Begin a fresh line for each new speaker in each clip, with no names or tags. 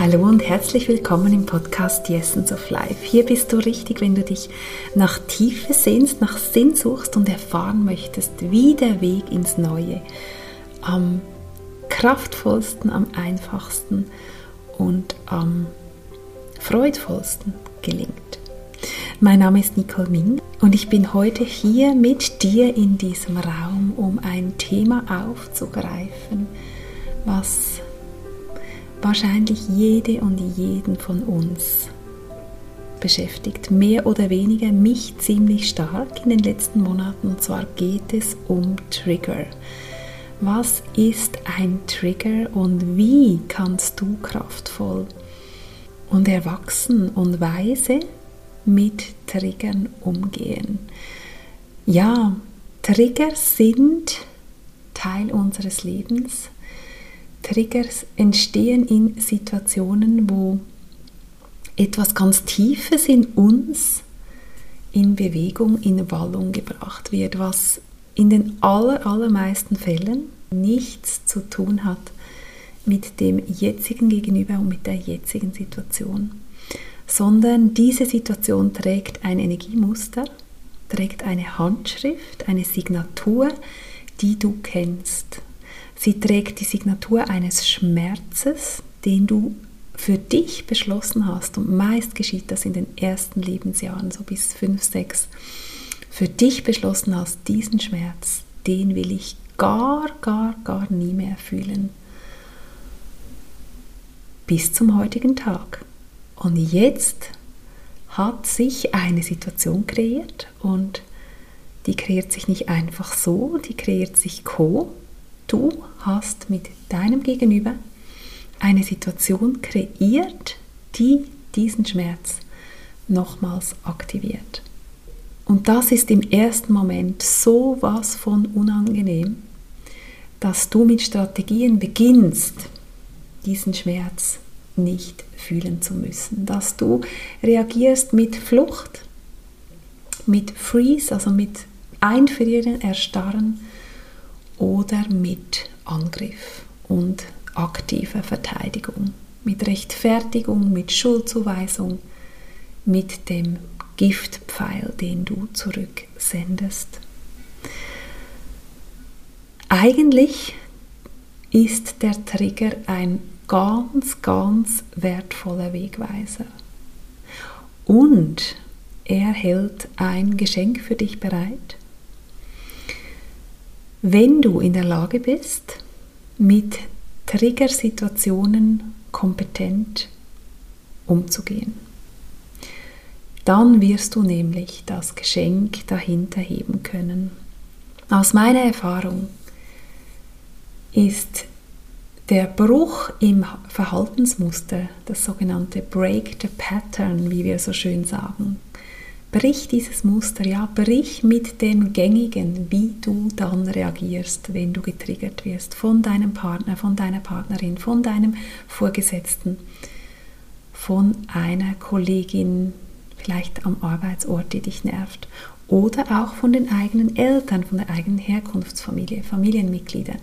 Hallo und herzlich willkommen im Podcast The Essence of Life. Hier bist du richtig, wenn du dich nach Tiefe sehnst, nach Sinn suchst und erfahren möchtest, wie der Weg ins Neue am kraftvollsten, am einfachsten und am freudvollsten gelingt. Mein Name ist Nicole Ming und ich bin heute hier mit dir in diesem Raum, um ein Thema aufzugreifen, was wahrscheinlich jede und jeden von uns beschäftigt, mehr oder weniger mich ziemlich stark in den letzten Monaten. Und zwar geht es um Trigger. Was ist ein Trigger und wie kannst du kraftvoll und erwachsen und weise mit Triggern umgehen? Ja, Trigger sind Teil unseres Lebens Triggers entstehen in Situationen, wo etwas ganz Tiefes in uns in Bewegung, in Wallung gebracht wird, was in den aller, allermeisten Fällen nichts zu tun hat mit dem jetzigen Gegenüber und mit der jetzigen Situation, sondern diese Situation trägt ein Energiemuster, trägt eine Handschrift, eine Signatur, die du kennst. Sie trägt die Signatur eines Schmerzes, den du für dich beschlossen hast. Und meist geschieht das in den ersten Lebensjahren, so bis fünf, sechs. Für dich beschlossen hast, diesen Schmerz, den will ich gar, gar, gar nie mehr fühlen. Bis zum heutigen Tag. Und jetzt hat sich eine Situation kreiert und die kreiert sich nicht einfach so, die kreiert sich co Du hast mit deinem Gegenüber eine Situation kreiert, die diesen Schmerz nochmals aktiviert. Und das ist im ersten Moment so was von unangenehm, dass du mit Strategien beginnst, diesen Schmerz nicht fühlen zu müssen, dass du reagierst mit Flucht, mit Freeze, also mit Einfrieren, Erstarren, oder mit Angriff und aktiver Verteidigung, mit Rechtfertigung, mit Schuldzuweisung, mit dem Giftpfeil, den du zurücksendest. Eigentlich ist der Trigger ein ganz, ganz wertvoller Wegweiser. Und er hält ein Geschenk für dich bereit, wenn du in der Lage bist, mit Triggersituationen kompetent umzugehen. Dann wirst du nämlich das Geschenk dahinter heben können. Aus meiner Erfahrung ist der Bruch im Verhaltensmuster, das sogenannte Break the Pattern, wie wir so schön sagen, Brich dieses Muster, ja, brich mit dem Gängigen, wie du dann reagierst, wenn du getriggert wirst von deinem Partner, von deiner Partnerin, von deinem Vorgesetzten, von einer Kollegin, vielleicht am Arbeitsort, die dich nervt, oder auch von den eigenen Eltern, von der eigenen Herkunftsfamilie, Familienmitgliedern.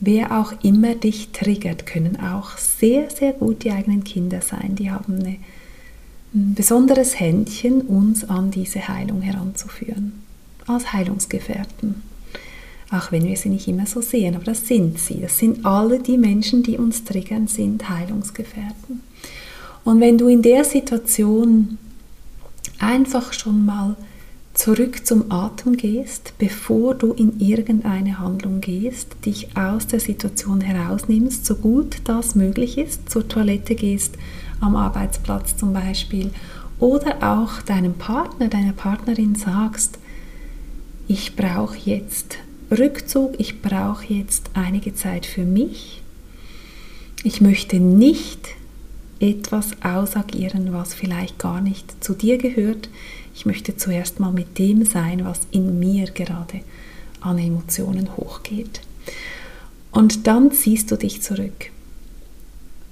Wer auch immer dich triggert, können auch sehr, sehr gut die eigenen Kinder sein. Die haben eine besonderes Händchen, uns an diese Heilung heranzuführen. Als Heilungsgefährten. Auch wenn wir sie nicht immer so sehen, aber das sind sie. Das sind alle die Menschen, die uns triggern, sind Heilungsgefährten. Und wenn du in der Situation einfach schon mal zurück zum Atem gehst, bevor du in irgendeine Handlung gehst, dich aus der Situation herausnimmst, so gut das möglich ist, zur Toilette gehst, am Arbeitsplatz zum Beispiel, oder auch deinem Partner, deiner Partnerin sagst, ich brauche jetzt Rückzug, ich brauche jetzt einige Zeit für mich, ich möchte nicht etwas ausagieren, was vielleicht gar nicht zu dir gehört. Ich möchte zuerst mal mit dem sein, was in mir gerade an Emotionen hochgeht. Und dann ziehst du dich zurück.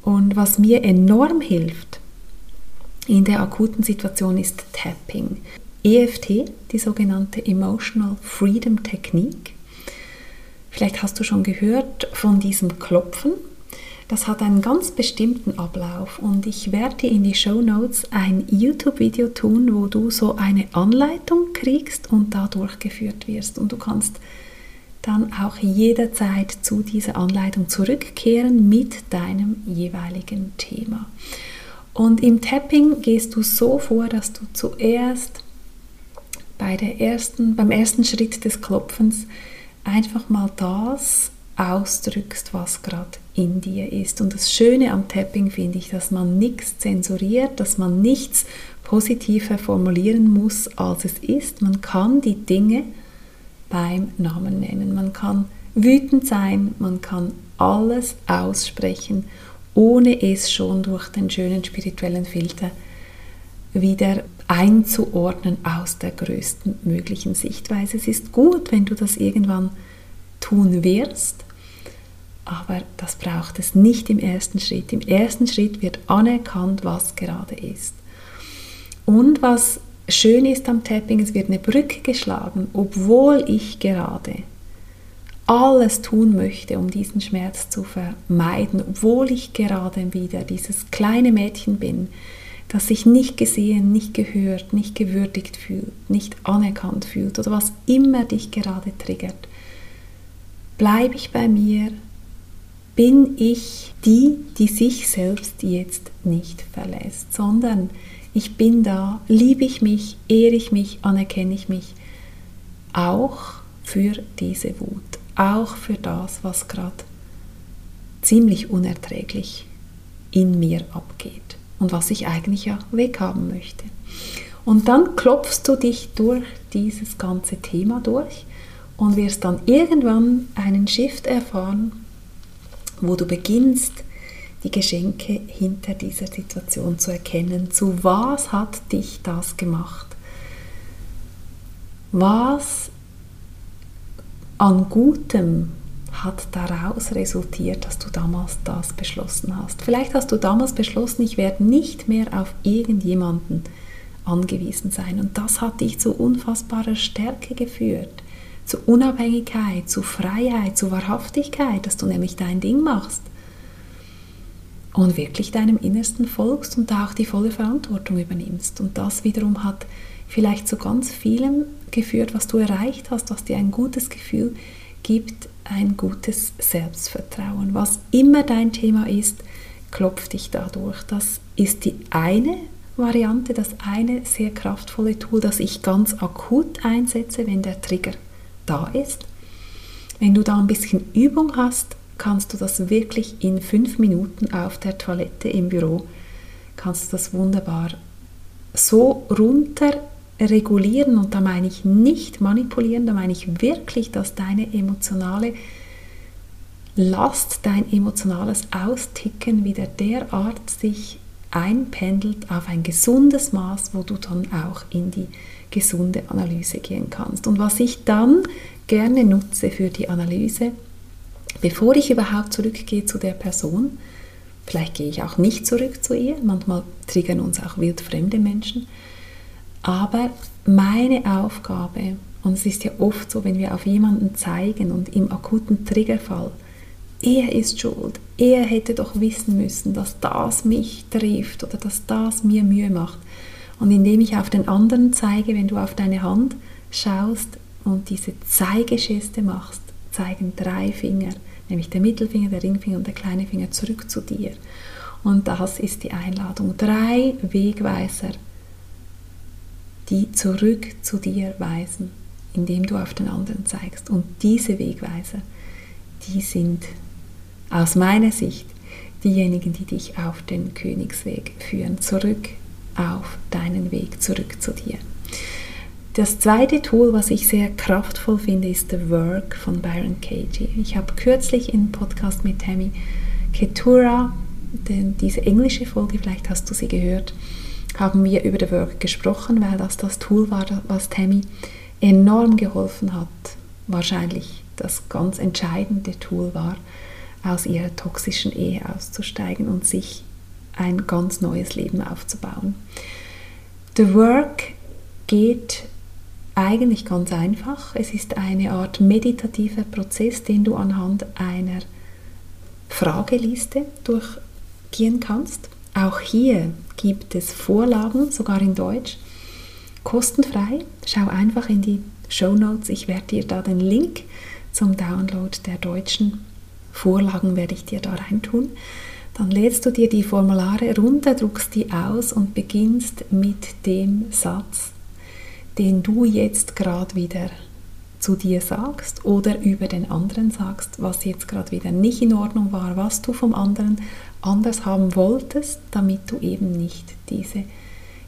Und was mir enorm hilft in der akuten Situation ist Tapping. EFT, die sogenannte Emotional Freedom Technik. Vielleicht hast du schon gehört von diesem Klopfen. das hat einen ganz bestimmten Ablauf und ich werde dir in die Show Notes ein YouTube-Video tun, wo du so eine Anleitung kriegst und da durchgeführt wirst und du kannst dann auch jederzeit zu dieser Anleitung zurückkehren mit deinem jeweiligen Thema. Und im Tapping gehst du so vor, dass du zuerst bei der ersten, beim ersten Schritt des Klopfens einfach mal das ausdrückst, was gerade in dir ist. Und das Schöne am Tapping finde ich, dass man nichts zensuriert, dass man nichts positiver formulieren muss, als es ist. Man kann die Dinge beim Namen nennen. Man kann wütend sein, man kann alles aussprechen, ohne es schon durch den schönen spirituellen Filter wieder einzuordnen aus der größten möglichen Sichtweise. Es ist gut, wenn du das irgendwann tun wirst, aber das braucht es nicht im ersten Schritt. Im ersten Schritt wird anerkannt, was gerade ist. Und was schön ist am Tapping, es wird eine Brücke geschlagen, obwohl ich gerade alles tun möchte, um diesen Schmerz zu vermeiden, obwohl ich gerade wieder dieses kleine Mädchen bin, das sich nicht gesehen, nicht gehört, nicht gewürdigt fühlt, nicht anerkannt fühlt oder was immer dich gerade triggert. Bleibe ich bei mir, bin ich die, die sich selbst jetzt nicht verlässt, sondern ich bin da, liebe ich mich, ehre ich mich, anerkenne ich mich, auch für diese Wut, auch für das, was gerade ziemlich unerträglich in mir abgeht und was ich eigentlich ja weghaben möchte. Und dann klopfst du dich durch dieses ganze Thema durch und wirst dann irgendwann einen Shift erfahren, wo du beginnst, die Geschenke hinter dieser Situation zu erkennen. Zu was hat dich das gemacht? Was an Gutem hat daraus resultiert, dass du damals das beschlossen hast? Vielleicht hast du damals beschlossen, ich werde nicht mehr auf irgendjemanden angewiesen sein. Und das hat dich zu unfassbarer Stärke geführt, zu Unabhängigkeit, zu Freiheit, zu Wahrhaftigkeit, dass du nämlich dein Ding machst und wirklich deinem Innersten folgst und da auch die volle Verantwortung übernimmst. Und das wiederum hat vielleicht zu ganz vielem geführt, was du erreicht hast, was dir ein gutes Gefühl gibt, ein gutes Selbstvertrauen. Was immer dein Thema ist, klopft dich dadurch. Das ist die eine Variante, das eine sehr kraftvolle Tool, das ich ganz akut einsetze, wenn der Trigger da ist. Wenn du da ein bisschen Übung hast, kannst du das wirklich in fünf Minuten auf der Toilette im Büro, kannst du das wunderbar so runter regulieren und da meine ich nicht manipulieren, da meine ich wirklich, dass deine emotionale Last, dein emotionales Austicken wieder derart sich einpendelt auf ein gesundes Maß, wo du dann auch in die gesunde Analyse gehen kannst. Und was ich dann gerne nutze für die Analyse, bevor ich überhaupt zurückgehe zu der Person, vielleicht gehe ich auch nicht zurück zu ihr, manchmal triggern uns auch wildfremde Menschen, aber meine Aufgabe, und es ist ja oft so, wenn wir auf jemanden zeigen und im akuten Triggerfall, er ist schuld, er hätte doch wissen müssen, dass das mich trifft oder dass das mir Mühe macht. Und indem ich auf den anderen zeige, wenn du auf deine Hand schaust und diese Zeigegeste machst, zeigen drei Finger, nämlich der Mittelfinger, der Ringfinger und der kleine Finger zurück zu dir. Und das ist die Einladung. Drei Wegweiser, die zurück zu dir weisen, indem du auf den anderen zeigst. Und diese Wegweiser, die sind aus meiner Sicht diejenigen, die dich auf den Königsweg führen, zurück auf deinen Weg, zurück zu dir. Das zweite Tool, was ich sehr kraftvoll finde, ist The Work von Byron Katie. Ich habe kürzlich im Podcast mit Tammy Ketura, denn diese englische Folge, vielleicht hast du sie gehört, haben wir über The Work gesprochen, weil das das Tool war, was Tammy enorm geholfen hat. Wahrscheinlich das ganz entscheidende Tool war, aus ihrer toxischen Ehe auszusteigen und sich ein ganz neues Leben aufzubauen. The Work geht eigentlich ganz einfach. Es ist eine Art meditativer Prozess, den du anhand einer Frageliste durchgehen kannst. Auch hier gibt es Vorlagen, sogar in Deutsch, kostenfrei. Schau einfach in die Show Notes. Ich werde dir da den Link zum Download der deutschen Vorlagen werde ich dir da reintun. Dann lädst du dir die Formulare runter, druckst die aus und beginnst mit dem Satz, den du jetzt gerade wieder zu dir sagst oder über den anderen sagst, was jetzt gerade wieder nicht in Ordnung war, was du vom anderen anders haben wolltest, damit du eben nicht diese,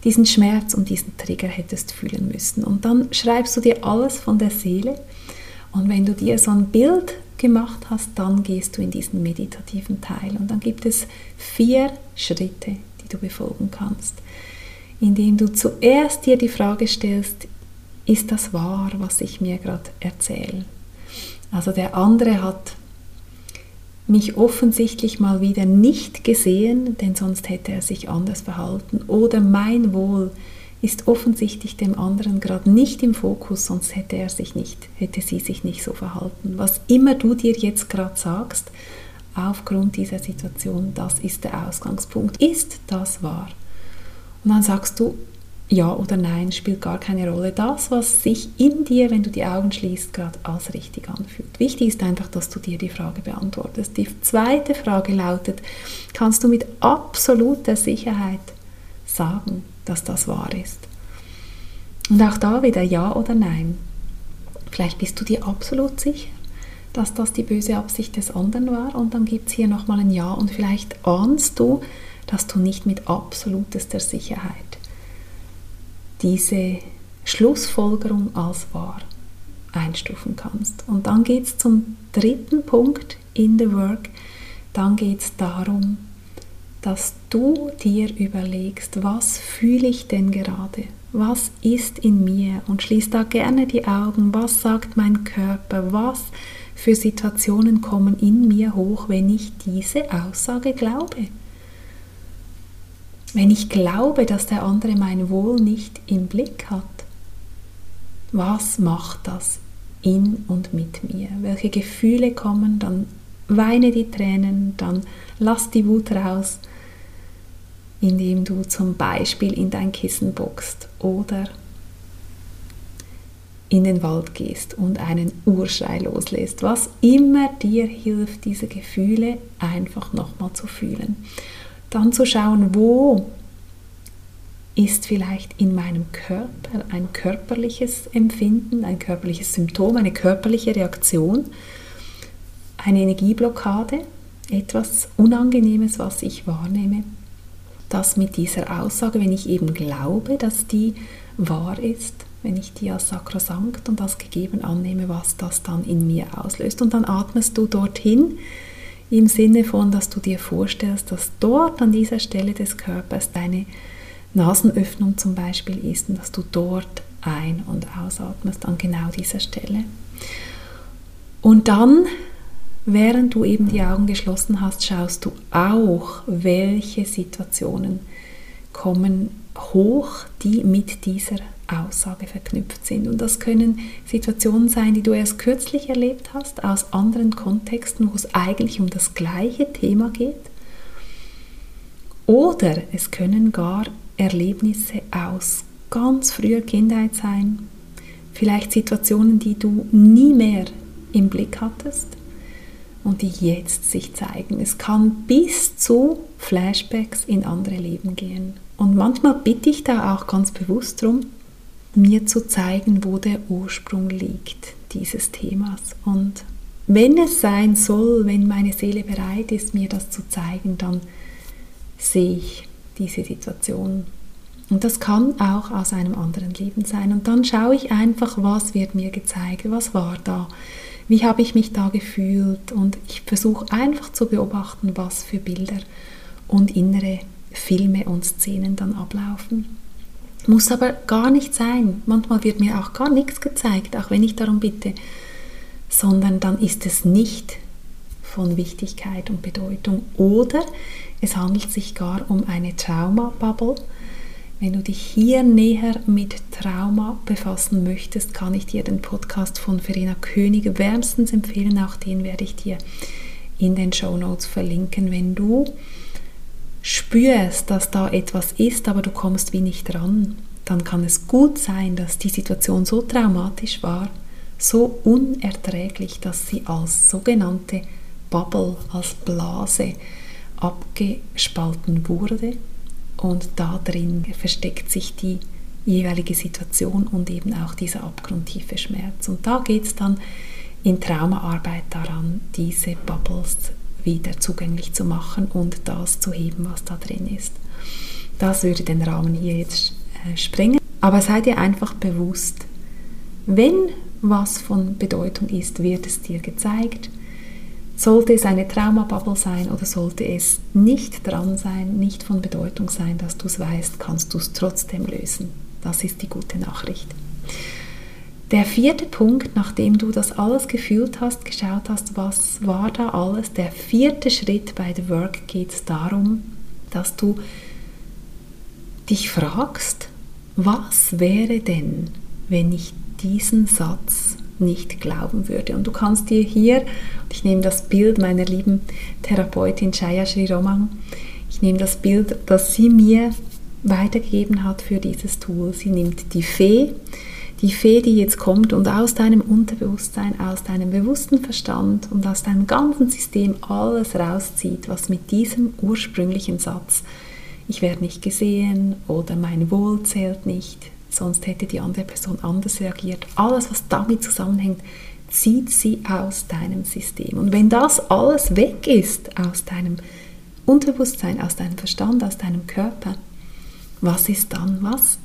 diesen Schmerz und diesen Trigger hättest fühlen müssen. Und dann schreibst du dir alles von der Seele und wenn du dir so ein Bild gemacht hast, dann gehst du in diesen meditativen Teil. Und dann gibt es vier Schritte, die du befolgen kannst, indem du zuerst dir die Frage stellst, ist das wahr, was ich mir gerade erzähle? Also der andere hat mich offensichtlich mal wieder nicht gesehen, denn sonst hätte er sich anders verhalten. Oder mein Wohl ist offensichtlich dem anderen gerade nicht im Fokus, sonst hätte er sich nicht, hätte sie sich nicht so verhalten. Was immer du dir jetzt gerade sagst, aufgrund dieser Situation, das ist der Ausgangspunkt. Ist das wahr? Und dann sagst du, ja oder nein, spielt gar keine Rolle. Das, was sich in dir, wenn du die Augen schließt, gerade als richtig anfühlt. Wichtig ist einfach, dass du dir die Frage beantwortest. Die zweite Frage lautet, kannst du mit absoluter Sicherheit sagen, dass das wahr ist? Und auch da wieder ja oder nein. Vielleicht bist du dir absolut sicher, dass das die böse Absicht des anderen war und dann gibt es hier nochmal ein Ja und vielleicht ahnst du, dass du nicht mit absolutester Sicherheit diese Schlussfolgerung als wahr einstufen kannst. Und dann geht es zum dritten Punkt in the work. Dann geht es darum, dass du dir überlegst, was fühle ich denn gerade? Was ist in mir? Und schließ da gerne die Augen. Was sagt mein Körper? Was für Situationen kommen in mir hoch, wenn ich diese Aussage glaube? Wenn ich glaube, dass der andere mein Wohl nicht im Blick hat, was macht das in und mit mir? Welche Gefühle kommen? Dann weine die Tränen, dann lass die Wut raus indem du zum Beispiel in dein Kissen bockst oder in den Wald gehst und einen Urschrei loslässt, was immer dir hilft, diese Gefühle einfach nochmal zu fühlen. Dann zu schauen, wo ist vielleicht in meinem Körper ein körperliches Empfinden, ein körperliches Symptom, eine körperliche Reaktion, eine Energieblockade, etwas Unangenehmes, was ich wahrnehme dass mit dieser Aussage, wenn ich eben glaube, dass die wahr ist, wenn ich die als sakrosankt und als gegeben annehme, was das dann in mir auslöst. Und dann atmest du dorthin im Sinne von, dass du dir vorstellst, dass dort an dieser Stelle des Körpers deine Nasenöffnung zum Beispiel ist und dass du dort ein- und ausatmest an genau dieser Stelle. Und dann Während du eben die Augen geschlossen hast, schaust du auch, welche Situationen kommen hoch, die mit dieser Aussage verknüpft sind. Und das können Situationen sein, die du erst kürzlich erlebt hast, aus anderen Kontexten, wo es eigentlich um das gleiche Thema geht. Oder es können gar Erlebnisse aus ganz früher Kindheit sein, vielleicht Situationen, die du nie mehr im Blick hattest und die jetzt sich zeigen. Es kann bis zu Flashbacks in andere Leben gehen. Und manchmal bitte ich da auch ganz bewusst darum, mir zu zeigen, wo der Ursprung liegt dieses Themas. Und wenn es sein soll, wenn meine Seele bereit ist, mir das zu zeigen, dann sehe ich diese Situation. Und das kann auch aus einem anderen Leben sein. Und dann schaue ich einfach, was wird mir gezeigt, was war da wie habe ich mich da gefühlt und ich versuche einfach zu beobachten, was für Bilder und innere Filme und Szenen dann ablaufen. Muss aber gar nicht sein. Manchmal wird mir auch gar nichts gezeigt, auch wenn ich darum bitte, sondern dann ist es nicht von Wichtigkeit und Bedeutung oder es handelt sich gar um eine Trauma-Bubble, wenn du dich hier näher mit Trauma befassen möchtest, kann ich dir den Podcast von Verena König wärmstens empfehlen. Auch den werde ich dir in den Show Notes verlinken, wenn du spürst, dass da etwas ist, aber du kommst wie nicht dran, dann kann es gut sein, dass die Situation so traumatisch war, so unerträglich, dass sie als sogenannte Bubble, als Blase abgespalten wurde und da drin versteckt sich die jeweilige Situation und eben auch dieser abgrundtiefe Schmerz. Und da geht es dann in Traumaarbeit daran, diese Bubbles wieder zugänglich zu machen und das zu heben, was da drin ist. Das würde den Rahmen hier jetzt äh, sprengen. Aber seid ihr einfach bewusst, wenn was von Bedeutung ist, wird es dir gezeigt. Sollte es eine Traumabubble sein oder sollte es nicht dran sein, nicht von Bedeutung sein, dass du es weißt, kannst du es trotzdem lösen. Das ist die gute Nachricht. Der vierte Punkt, nachdem du das alles gefühlt hast, geschaut hast, was war da alles, der vierte Schritt bei The Work geht es darum, dass du dich fragst, was wäre denn, wenn ich diesen Satz nicht glauben würde. Und du kannst dir hier, ich nehme das Bild meiner lieben Therapeutin Chaya Sri Romang, ich nehme das Bild, das sie mir weitergegeben hat für dieses Tool. Sie nimmt die Fee, die Fee, die jetzt kommt und aus deinem Unterbewusstsein, aus deinem bewussten Verstand und aus deinem ganzen System alles rauszieht, was mit diesem ursprünglichen Satz, ich werde nicht gesehen oder mein Wohl zählt nicht, sonst hätte die andere Person anders reagiert. Alles, was damit zusammenhängt, zieht sie aus deinem System. Und wenn das alles weg ist aus deinem Unterbewusstsein, aus deinem Verstand, aus deinem Körper, was ist dann? Was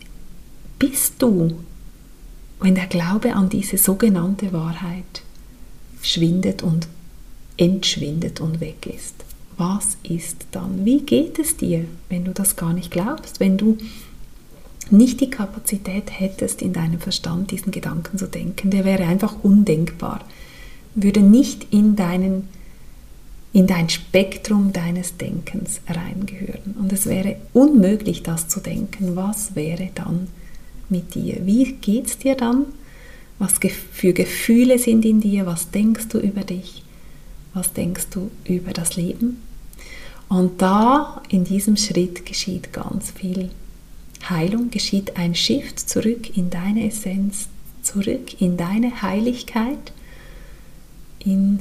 bist du, wenn der Glaube an diese sogenannte Wahrheit schwindet und entschwindet und weg ist? Was ist dann? Wie geht es dir, wenn du das gar nicht glaubst, wenn du nicht die Kapazität hättest, in deinem Verstand diesen Gedanken zu denken, der wäre einfach undenkbar, würde nicht in, deinen, in dein Spektrum deines Denkens reingehören. Und es wäre unmöglich, das zu denken. Was wäre dann mit dir? Wie geht es dir dann? Was für Gefühle sind in dir? Was denkst du über dich? Was denkst du über das Leben? Und da, in diesem Schritt, geschieht ganz viel. Heilung geschieht ein Shift zurück in deine Essenz, zurück in deine Heiligkeit, in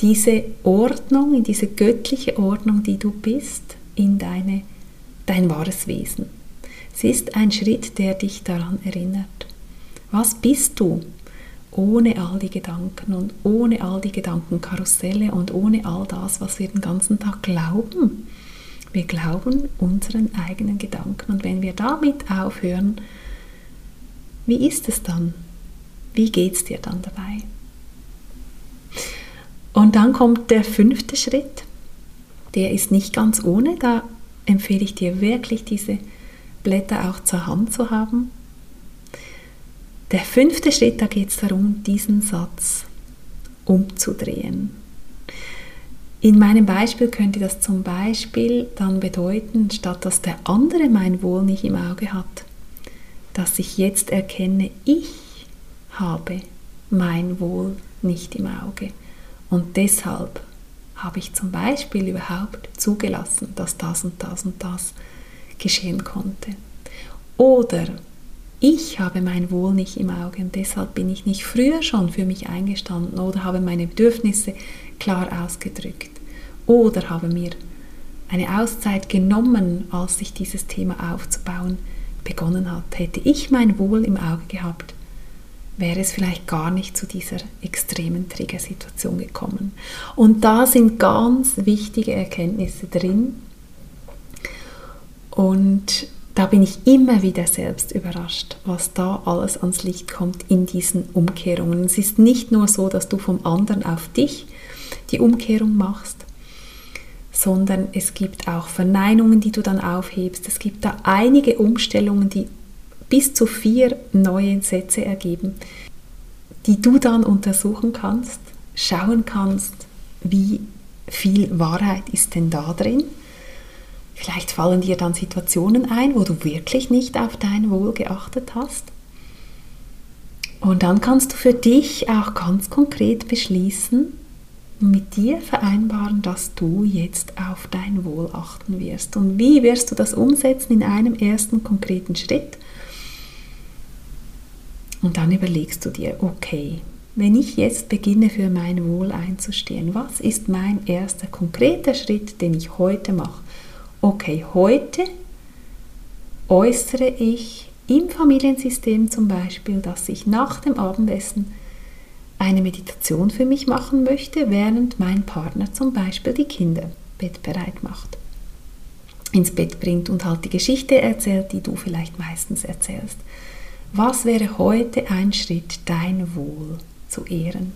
diese Ordnung, in diese göttliche Ordnung, die du bist, in deine, dein wahres Wesen. Es ist ein Schritt, der dich daran erinnert. Was bist du ohne all die Gedanken und ohne all die Gedankenkarusselle und ohne all das, was wir den ganzen Tag glauben? Wir glauben unseren eigenen Gedanken und wenn wir damit aufhören, wie ist es dann? Wie geht es dir dann dabei? Und dann kommt der fünfte Schritt. Der ist nicht ganz ohne. Da empfehle ich dir wirklich, diese Blätter auch zur Hand zu haben. Der fünfte Schritt, da geht es darum, diesen Satz umzudrehen. In meinem Beispiel könnte das zum Beispiel dann bedeuten, statt dass der andere mein Wohl nicht im Auge hat, dass ich jetzt erkenne, ich habe mein Wohl nicht im Auge. Und deshalb habe ich zum Beispiel überhaupt zugelassen, dass das und das und das geschehen konnte. Oder ich habe mein Wohl nicht im Auge und deshalb bin ich nicht früher schon für mich eingestanden oder habe meine Bedürfnisse klar ausgedrückt oder habe mir eine Auszeit genommen, als sich dieses Thema aufzubauen begonnen hat. Hätte ich mein Wohl im Auge gehabt, wäre es vielleicht gar nicht zu dieser extremen Triggersituation gekommen. Und da sind ganz wichtige Erkenntnisse drin. Und da bin ich immer wieder selbst überrascht, was da alles ans Licht kommt in diesen Umkehrungen. Es ist nicht nur so, dass du vom anderen auf dich die Umkehrung machst, sondern es gibt auch Verneinungen, die du dann aufhebst. Es gibt da einige Umstellungen, die bis zu vier neue Sätze ergeben, die du dann untersuchen kannst, schauen kannst, wie viel Wahrheit ist denn da drin. Vielleicht fallen dir dann Situationen ein, wo du wirklich nicht auf dein Wohl geachtet hast. Und dann kannst du für dich auch ganz konkret beschließen, und mit dir vereinbaren, dass du jetzt auf dein Wohl achten wirst. Und wie wirst du das umsetzen in einem ersten konkreten Schritt? Und dann überlegst du dir, okay, wenn ich jetzt beginne für mein Wohl einzustehen, was ist mein erster konkreter Schritt, den ich heute mache? Okay, heute äußere ich im Familiensystem zum Beispiel, dass ich nach dem Abendessen eine Meditation für mich machen möchte, während mein Partner zum Beispiel die Kinder bettbereit macht, ins Bett bringt und halt die Geschichte erzählt, die du vielleicht meistens erzählst. Was wäre heute ein Schritt, dein Wohl zu ehren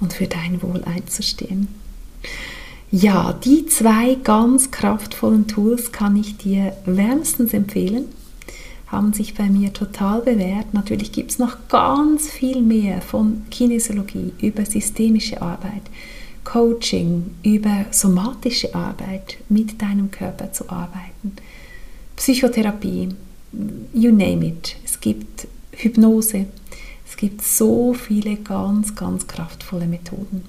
und für dein Wohl einzustehen? Ja, die zwei ganz kraftvollen Tools kann ich dir wärmstens empfehlen haben sich bei mir total bewährt. Natürlich gibt es noch ganz viel mehr von Kinesiologie über systemische Arbeit, Coaching, über somatische Arbeit, mit deinem Körper zu arbeiten, Psychotherapie, you name it. Es gibt Hypnose, es gibt so viele ganz, ganz kraftvolle Methoden,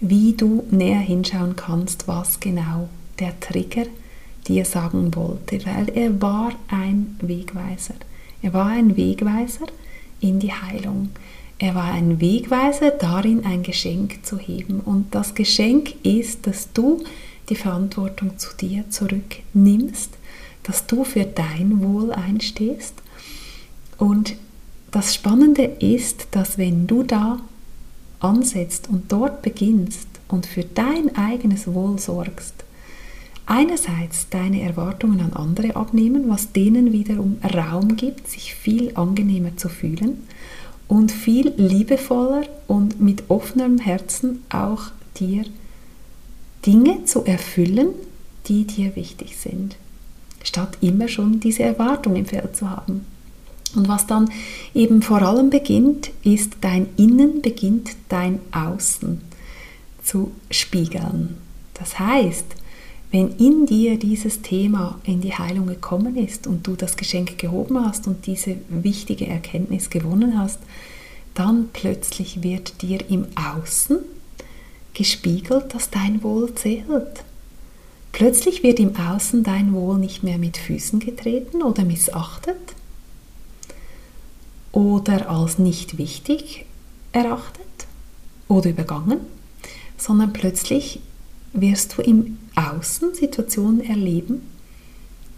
wie du näher hinschauen kannst, was genau der Trigger dir sagen wollte, weil er war ein Wegweiser. Er war ein Wegweiser in die Heilung. Er war ein Wegweiser darin, ein Geschenk zu heben. Und das Geschenk ist, dass du die Verantwortung zu dir zurücknimmst, dass du für dein Wohl einstehst. Und das Spannende ist, dass wenn du da ansetzt und dort beginnst und für dein eigenes Wohl sorgst, einerseits deine Erwartungen an andere abnehmen, was denen wiederum Raum gibt, sich viel angenehmer zu fühlen und viel liebevoller und mit offenem Herzen auch dir Dinge zu erfüllen, die dir wichtig sind, statt immer schon diese Erwartung im Feld zu haben. Und was dann eben vor allem beginnt, ist dein Innen beginnt dein Außen zu spiegeln. Das heißt, wenn in dir dieses Thema in die Heilung gekommen ist und du das Geschenk gehoben hast und diese wichtige Erkenntnis gewonnen hast, dann plötzlich wird dir im Außen gespiegelt, dass dein Wohl zählt. Plötzlich wird im Außen dein Wohl nicht mehr mit Füßen getreten oder missachtet oder als nicht wichtig erachtet oder übergangen, sondern plötzlich wirst du im Außen Situationen erleben,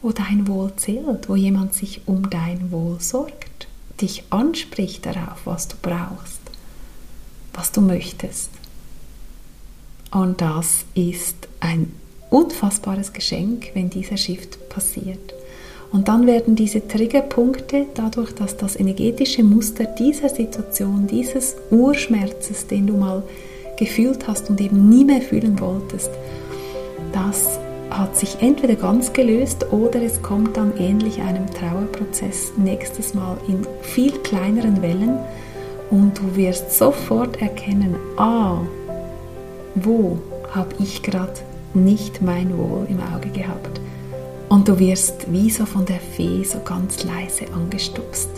wo dein Wohl zählt, wo jemand sich um dein Wohl sorgt, dich anspricht darauf, was du brauchst, was du möchtest. Und das ist ein unfassbares Geschenk, wenn dieser Shift passiert. Und dann werden diese Triggerpunkte, dadurch, dass das energetische Muster dieser Situation, dieses Urschmerzes, den du mal gefühlt hast und eben nie mehr fühlen wolltest, das hat sich entweder ganz gelöst oder es kommt dann ähnlich einem Trauerprozess nächstes Mal in viel kleineren Wellen und du wirst sofort erkennen, ah, wo habe ich gerade nicht mein Wohl im Auge gehabt. Und du wirst wie so von der Fee so ganz leise angestupst.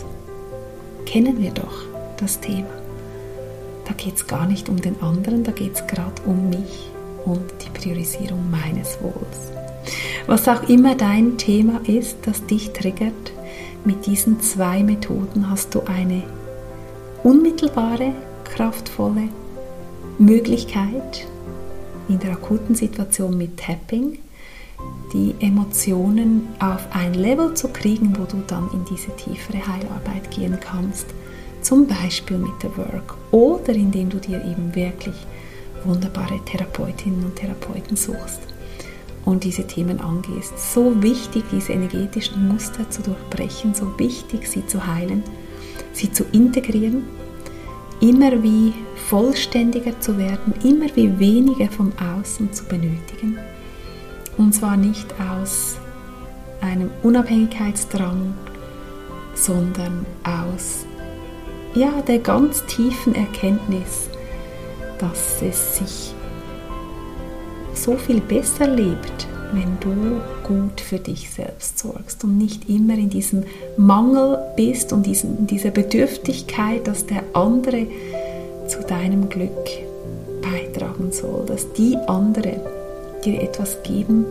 Kennen wir doch das Thema. Da geht es gar nicht um den anderen, da geht es gerade um mich und die Priorisierung meines Wohls. Was auch immer dein Thema ist, das dich triggert, mit diesen zwei Methoden hast du eine unmittelbare, kraftvolle Möglichkeit, in der akuten Situation mit Tapping die Emotionen auf ein Level zu kriegen, wo du dann in diese tiefere Heilarbeit gehen kannst. Zum Beispiel mit der Work oder indem du dir eben wirklich wunderbare Therapeutinnen und Therapeuten suchst und diese Themen angehst. So wichtig, diese energetischen Muster zu durchbrechen, so wichtig, sie zu heilen, sie zu integrieren, immer wie vollständiger zu werden, immer wie weniger vom Außen zu benötigen. Und zwar nicht aus einem Unabhängigkeitsdrang, sondern aus ja, der ganz tiefen Erkenntnis, dass es sich so viel besser lebt, wenn du gut für dich selbst sorgst und nicht immer in diesem Mangel bist und in dieser Bedürftigkeit, dass der andere zu deinem Glück beitragen soll, dass die andere dir etwas geben,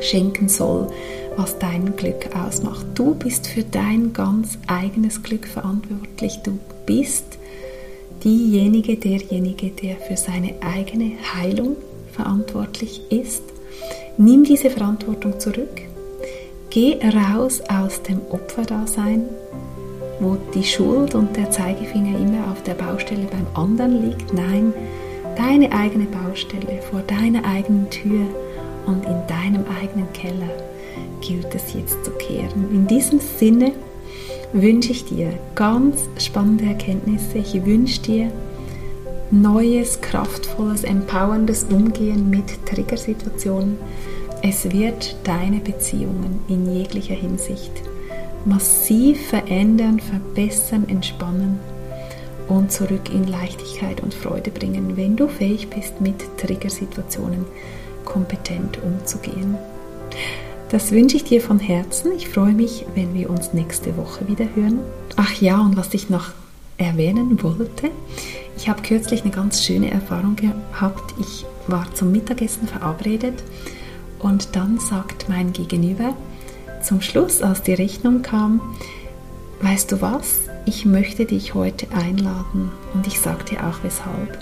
schenken soll, was dein Glück ausmacht. Du bist für dein ganz eigenes Glück verantwortlich. Du bist diejenige, derjenige, der für seine eigene Heilung verantwortlich ist. Nimm diese Verantwortung zurück. Geh raus aus dem Opferdasein, wo die Schuld und der Zeigefinger immer auf der Baustelle beim anderen liegt. Nein, deine eigene Baustelle vor deiner eigenen Tür und in deinem eigenen Keller gilt es jetzt zu kehren. In diesem Sinne wünsche ich dir ganz spannende Erkenntnisse. Ich wünsche dir neues, kraftvolles, empowerndes Umgehen mit Triggersituationen. Es wird deine Beziehungen in jeglicher Hinsicht massiv verändern, verbessern, entspannen und zurück in Leichtigkeit und Freude bringen, wenn du fähig bist, mit Triggersituationen kompetent umzugehen. Das wünsche ich dir von Herzen. Ich freue mich, wenn wir uns nächste Woche wieder hören. Ach ja, und was ich noch erwähnen wollte, ich habe kürzlich eine ganz schöne Erfahrung gehabt. Ich war zum Mittagessen verabredet und dann sagt mein Gegenüber zum Schluss, als die Rechnung kam, weißt du was, ich möchte dich heute einladen und ich sage dir auch weshalb.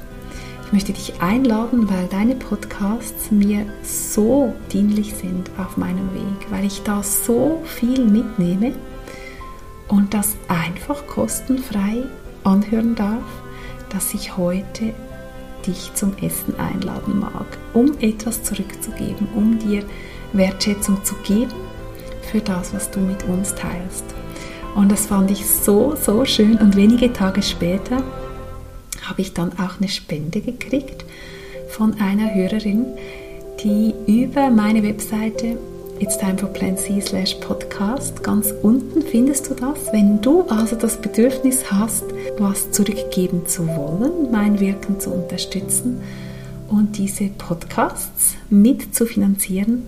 Ich möchte dich einladen, weil deine Podcasts mir so dienlich sind auf meinem Weg, weil ich da so viel mitnehme und das einfach kostenfrei anhören darf, dass ich heute dich zum Essen einladen mag, um etwas zurückzugeben, um dir Wertschätzung zu geben für das, was du mit uns teilst. Und das fand ich so, so schön. Und wenige Tage später habe ich dann auch eine Spende gekriegt von einer Hörerin, die über meine Webseite It's Time for Plan C slash Podcast. Ganz unten findest du das. Wenn du also das Bedürfnis hast, was zurückgeben zu wollen, mein Wirken zu unterstützen und diese Podcasts mit zu finanzieren,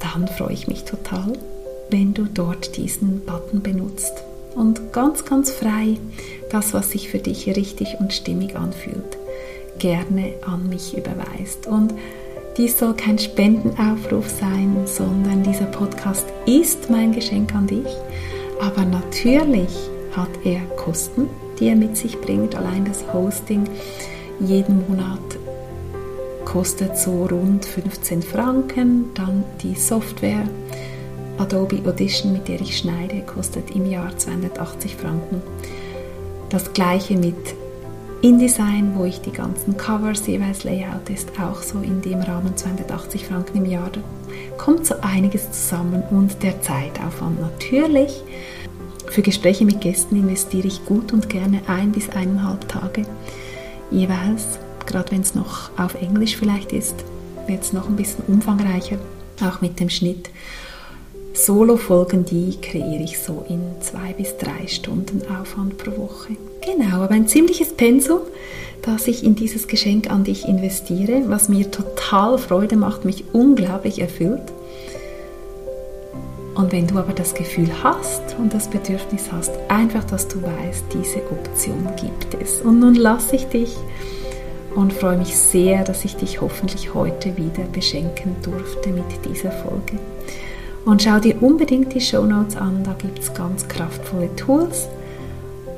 dann freue ich mich total, wenn du dort diesen Button benutzt und ganz, ganz frei das, was sich für dich richtig und stimmig anfühlt, gerne an mich überweist. Und dies soll kein Spendenaufruf sein, sondern dieser Podcast ist mein Geschenk an dich. Aber natürlich hat er Kosten, die er mit sich bringt. Allein das Hosting jeden Monat kostet so rund 15 Franken. Dann die Software Adobe Audition, mit der ich schneide, kostet im Jahr 280 Franken. Das gleiche mit InDesign, wo ich die ganzen Covers jeweils Layout ist, auch so in dem Rahmen 280 Franken im Jahr. Da kommt so einiges zusammen und der Zeitaufwand natürlich. Für Gespräche mit Gästen investiere ich gut und gerne ein bis eineinhalb Tage jeweils. Gerade wenn es noch auf Englisch vielleicht ist, wird es noch ein bisschen umfangreicher, auch mit dem Schnitt. Solo-Folgen, die kreiere ich so in zwei bis drei Stunden Aufwand pro Woche. Genau, aber ein ziemliches Pensum, das ich in dieses Geschenk an dich investiere, was mir total Freude macht, mich unglaublich erfüllt. Und wenn du aber das Gefühl hast und das Bedürfnis hast, einfach, dass du weißt, diese Option gibt es. Und nun lasse ich dich und freue mich sehr, dass ich dich hoffentlich heute wieder beschenken durfte mit dieser Folge. Und schau dir unbedingt die Show Notes an, da gibt es ganz kraftvolle Tools.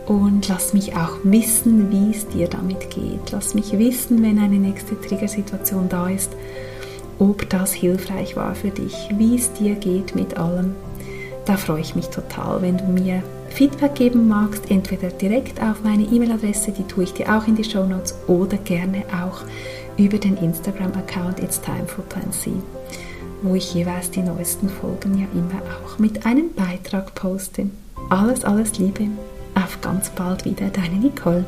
Und lass mich auch wissen, wie es dir damit geht. Lass mich wissen, wenn eine nächste Triggersituation da ist, ob das hilfreich war für dich, wie es dir geht mit allem. Da freue ich mich total, wenn du mir Feedback geben magst, entweder direkt auf meine E-Mail-Adresse, die tue ich dir auch in die Show Notes, oder gerne auch über den Instagram-Account It's Time for Plan C wo ich jeweils die neuesten Folgen ja immer auch mit einem Beitrag poste. Alles, alles Liebe. Auf ganz bald wieder, deine Nicole.